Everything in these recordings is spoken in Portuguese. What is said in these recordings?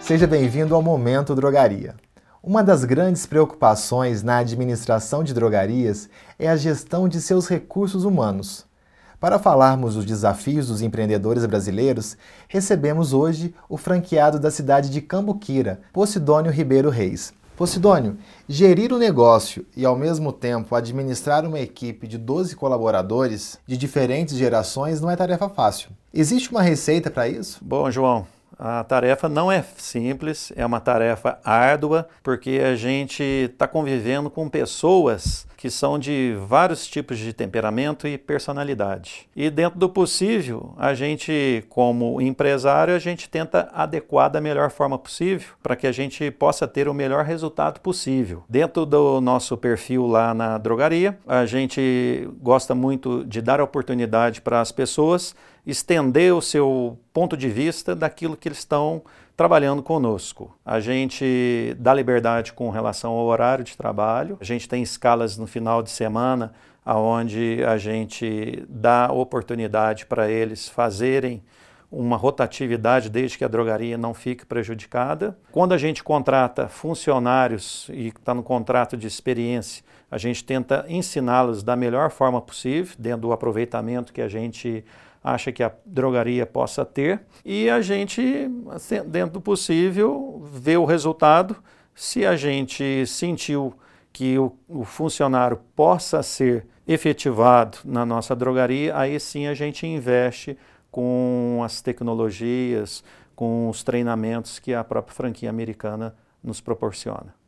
Seja bem-vindo ao Momento Drogaria. Uma das grandes preocupações na administração de drogarias é a gestão de seus recursos humanos. Para falarmos dos desafios dos empreendedores brasileiros, recebemos hoje o franqueado da cidade de Cambuquira, Posidônio Ribeiro Reis. Posidônio, gerir o um negócio e ao mesmo tempo administrar uma equipe de 12 colaboradores de diferentes gerações não é tarefa fácil. Existe uma receita para isso? Bom, João, a tarefa não é simples, é uma tarefa árdua, porque a gente está convivendo com pessoas que são de vários tipos de temperamento e personalidade. E dentro do possível, a gente, como empresário, a gente tenta adequar da melhor forma possível para que a gente possa ter o melhor resultado possível. Dentro do nosso perfil lá na drogaria, a gente gosta muito de dar oportunidade para as pessoas estender o seu ponto de vista daquilo que eles estão trabalhando conosco. A gente dá liberdade com relação ao horário de trabalho, a gente tem escalas no final de semana onde a gente dá oportunidade para eles fazerem uma rotatividade desde que a drogaria não fique prejudicada. Quando a gente contrata funcionários e está no contrato de experiência, a gente tenta ensiná-los da melhor forma possível, dentro do aproveitamento que a gente acha que a drogaria possa ter e a gente, dentro do possível, vê o resultado. Se a gente sentiu que o, o, funcionário possa ser efetivado na nossa drogaria, aí sim a gente investe com as tecnologias, com os treinamentos que a própria franquia americana nos proporciona.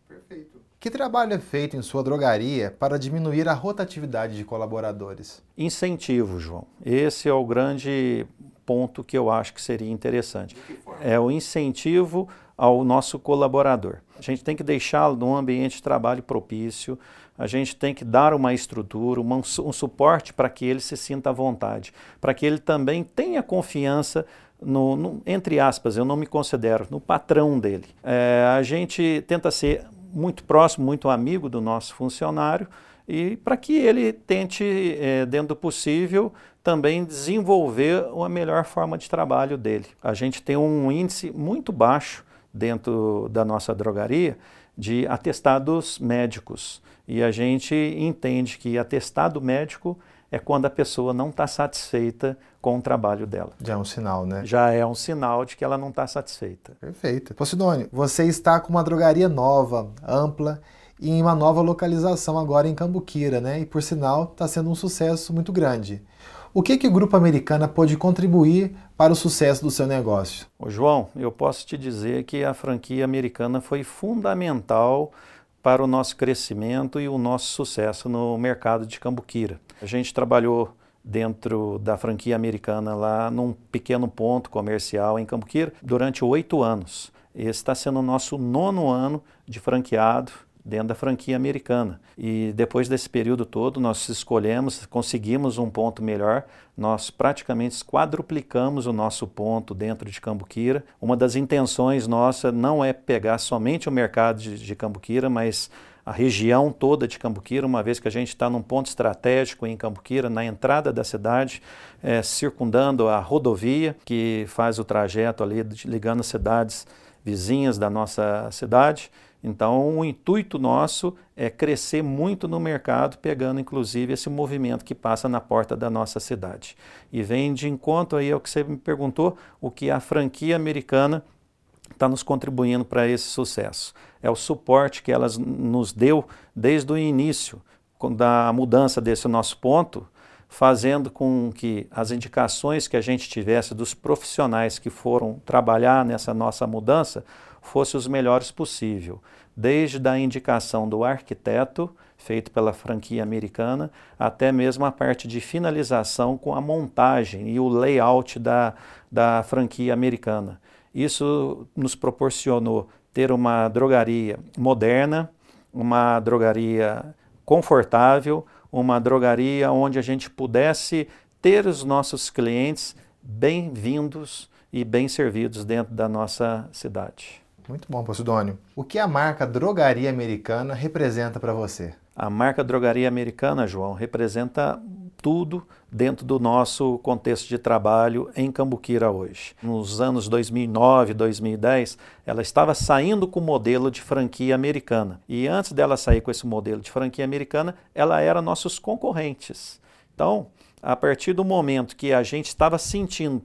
Que trabalho é feito em sua drogaria para diminuir a rotatividade de colaboradores? Incentivo, João. Esse é o grande ponto que eu acho que seria interessante. É o incentivo ao nosso colaborador. A gente tem que deixá-lo num ambiente de trabalho propício, a gente tem que dar uma estrutura, uma, um suporte para que ele se sinta à vontade, para que ele também tenha confiança no, no, entre aspas, eu não me considero, no patrão dele. É, a gente tenta ser muito próximo, muito amigo do nosso funcionário e para que ele tente, é, dentro do possível, também desenvolver uma melhor forma de trabalho dele. A gente tem um índice muito baixo dentro da nossa drogaria de atestados médicos e a gente entende que atestado médico é quando a pessoa não está satisfeita com o trabalho dela. Já é um sinal, né? Já é um sinal de que ela não está satisfeita. Perfeito. Posidônio, você está com uma drogaria nova, ampla e em uma nova localização agora em Cambuquira, né? E por sinal está sendo um sucesso muito grande. O que, que o Grupo Americana pode contribuir para o sucesso do seu negócio? Ô João, eu posso te dizer que a franquia americana foi fundamental para o nosso crescimento e o nosso sucesso no mercado de Cambuquira. A gente trabalhou dentro da franquia americana lá num pequeno ponto comercial em Cambuquira durante oito anos. Esse está sendo o nosso nono ano de franqueado dentro da franquia americana. E depois desse período todo, nós escolhemos, conseguimos um ponto melhor, nós praticamente quadruplicamos o nosso ponto dentro de Cambuquira. Uma das intenções nossa não é pegar somente o mercado de, de Cambuquira, mas a região toda de Cambuquira, uma vez que a gente está num ponto estratégico em Cambuquira, na entrada da cidade, é, circundando a rodovia que faz o trajeto ali ligando as cidades vizinhas da nossa cidade. Então, o intuito nosso é crescer muito no mercado, pegando inclusive esse movimento que passa na porta da nossa cidade. E vem de encontro aí ao que você me perguntou, o que a franquia americana está nos contribuindo para esse sucesso. É o suporte que elas nos deu desde o início da mudança desse nosso ponto, fazendo com que as indicações que a gente tivesse dos profissionais que foram trabalhar nessa nossa mudança fossem os melhores possível, desde a indicação do arquiteto, feito pela franquia americana, até mesmo a parte de finalização com a montagem e o layout da, da franquia americana. Isso nos proporcionou ter uma drogaria moderna, uma drogaria confortável, uma drogaria onde a gente pudesse ter os nossos clientes bem-vindos e bem servidos dentro da nossa cidade. Muito bom, Posidônio. O que a marca Drogaria Americana representa para você? A marca Drogaria Americana, João, representa tudo dentro do nosso contexto de trabalho em Cambuquira hoje. Nos anos 2009, 2010, ela estava saindo com o modelo de franquia americana. E antes dela sair com esse modelo de franquia americana, ela era nossos concorrentes. Então, a partir do momento que a gente estava sentindo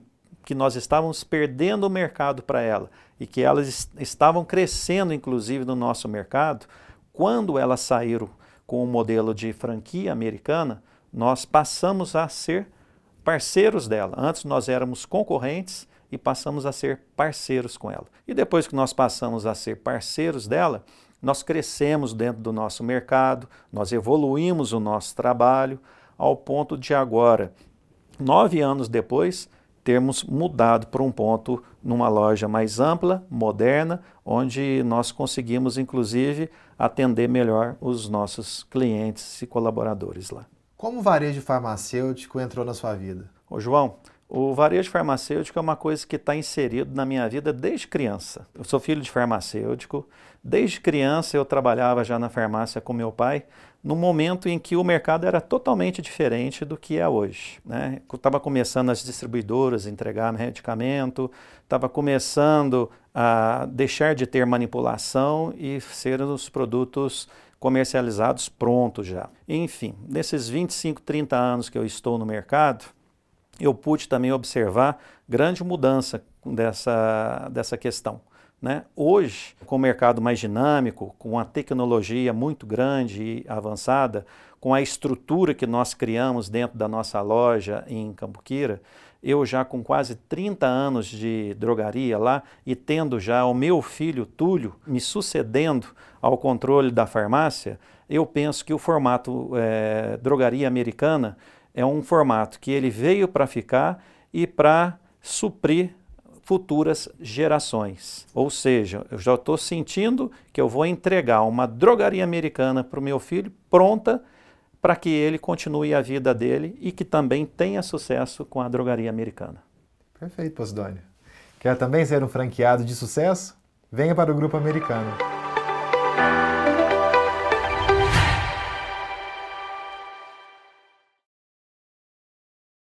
que nós estávamos perdendo o mercado para ela e que elas estavam crescendo, inclusive, no nosso mercado, quando elas saíram com o modelo de franquia americana, nós passamos a ser parceiros dela. Antes nós éramos concorrentes e passamos a ser parceiros com ela. E depois que nós passamos a ser parceiros dela, nós crescemos dentro do nosso mercado, nós evoluímos o nosso trabalho, ao ponto de agora, nove anos depois, termos mudado para um ponto numa loja mais ampla, moderna, onde nós conseguimos, inclusive, atender melhor os nossos clientes e colaboradores lá. Como o varejo farmacêutico entrou na sua vida? Ô João, o varejo farmacêutico é uma coisa que está inserido na minha vida desde criança. Eu sou filho de farmacêutico. Desde criança eu trabalhava já na farmácia com meu pai, no momento em que o mercado era totalmente diferente do que é hoje. Né? Estava começando as distribuidoras a entregar medicamento, estava começando a deixar de ter manipulação e ser os produtos comercializados prontos já. Enfim, nesses 25, 30 anos que eu estou no mercado, eu pude também observar grande mudança dessa, dessa questão. Né? Hoje, com o mercado mais dinâmico, com a tecnologia muito grande e avançada, com a estrutura que nós criamos dentro da nossa loja em Cambuquira, eu já com quase 30 anos de drogaria lá e tendo já o meu filho Túlio me sucedendo ao controle da farmácia, eu penso que o formato é, drogaria americana é um formato que ele veio para ficar e para suprir futuras gerações. Ou seja, eu já estou sentindo que eu vou entregar uma drogaria americana para o meu filho pronta para que ele continue a vida dele e que também tenha sucesso com a drogaria americana. Perfeito, Posidônio. Quer também ser um franqueado de sucesso? Venha para o Grupo Americano.